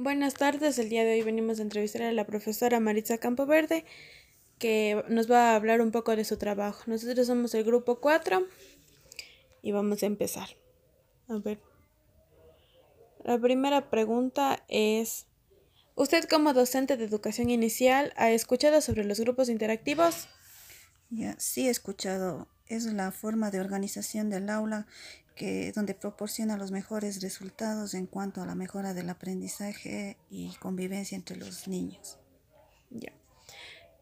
Buenas tardes, el día de hoy venimos a entrevistar a la profesora Maritza Campoverde, que nos va a hablar un poco de su trabajo. Nosotros somos el grupo 4 y vamos a empezar. A ver. La primera pregunta es, ¿usted como docente de educación inicial ha escuchado sobre los grupos interactivos? Ya, sí he escuchado. Es la forma de organización del aula que, donde proporciona los mejores resultados en cuanto a la mejora del aprendizaje y convivencia entre los niños. Ya.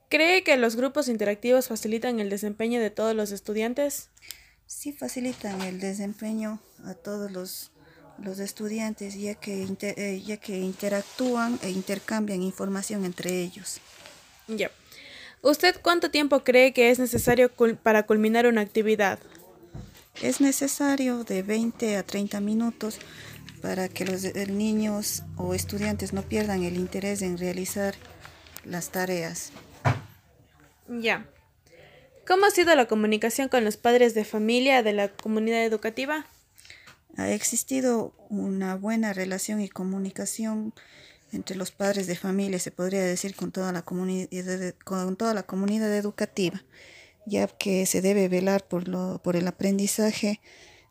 ¿Cree que los grupos interactivos facilitan el desempeño de todos los estudiantes? Sí facilitan el desempeño a todos los, los estudiantes ya que, inter, eh, ya que interactúan e intercambian información entre ellos. Ya. ¿Usted cuánto tiempo cree que es necesario para culminar una actividad? Es necesario de 20 a 30 minutos para que los niños o estudiantes no pierdan el interés en realizar las tareas. Ya. ¿Cómo ha sido la comunicación con los padres de familia de la comunidad educativa? Ha existido una buena relación y comunicación entre los padres de familia, se podría decir, con toda la comunidad, con toda la comunidad educativa ya que se debe velar por, lo, por el aprendizaje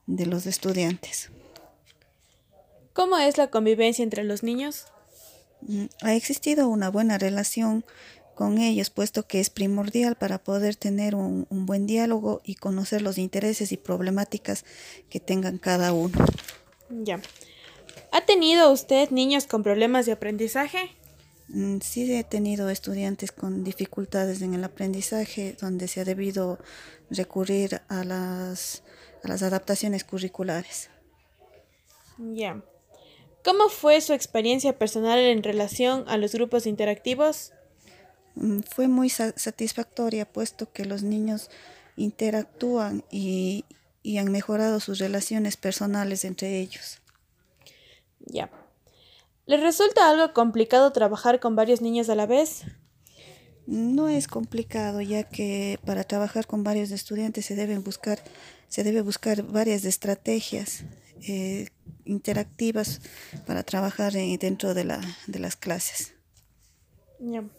de los estudiantes. ¿Cómo es la convivencia entre los niños? Mm, ha existido una buena relación con ellos, puesto que es primordial para poder tener un, un, buen diálogo y conocer los intereses y problemáticas que tengan cada uno. Ya. ¿Ha tenido usted niños con problemas de aprendizaje? Mm, sí he tenido estudiantes con dificultades en el aprendizaje donde se ha debido recurrir a las, a las adaptaciones curriculares. Ya. ¿Cómo fue su experiencia personal en relación a los grupos interactivos? Mm, fue muy satisfactoria puesto que los niños interactúan y, y han mejorado sus relaciones personales entre ellos. Ya. ¿Le resulta algo complicado trabajar con varios niños a la vez? No es complicado, ya que para trabajar con varios estudiantes se deben buscar, se debe buscar varias estrategias eh, interactivas para trabajar dentro de, la, de las clases. Yeah.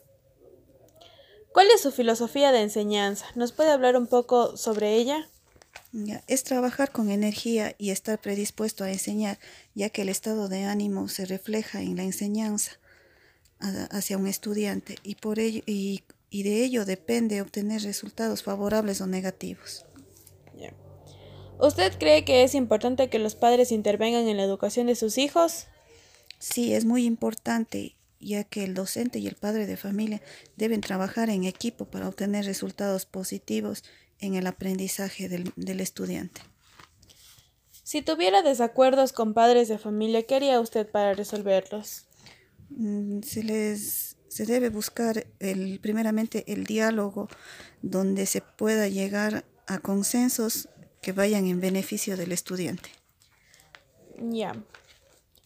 ¿Cuál es su filosofía de enseñanza? ¿Nos puede hablar un poco sobre ella? Es trabajar con energía y estar predispuesto a enseñar, ya que el estado de ánimo se refleja en la enseñanza hacia un estudiante y, por ello, y, y de ello depende obtener resultados favorables o negativos. Yeah. ¿Usted cree que es importante que los padres intervengan en la educación de sus hijos? Sí, es muy importante, ya que el docente y el padre de familia deben trabajar en equipo para obtener resultados positivos en el aprendizaje del, del, estudiante. Si tuviera desacuerdos con padres de familia, ¿qué haría usted para resolverlos? Mm, se les se debe buscar el, primeramente el diálogo donde se pueda llegar a consensos que vayan en beneficio del estudiante. Ya.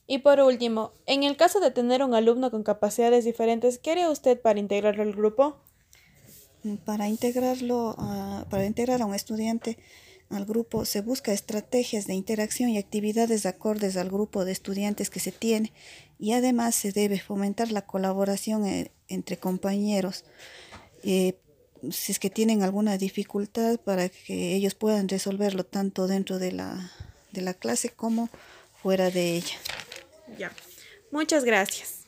Y por último, en el caso de tener un alumno con capacidades diferentes, ¿qué haría usted para integrarlo al grupo? Para integrarlo, a, para integrar a un estudiante al grupo se busca estrategias de interacción y actividades acordes al grupo de estudiantes que se tiene y además se debe fomentar la colaboración eh, entre compañeros eh, si es que tienen alguna dificultad para que ellos puedan resolverlo tanto dentro de la, de la clase como fuera de ella. Ya. Muchas gracias.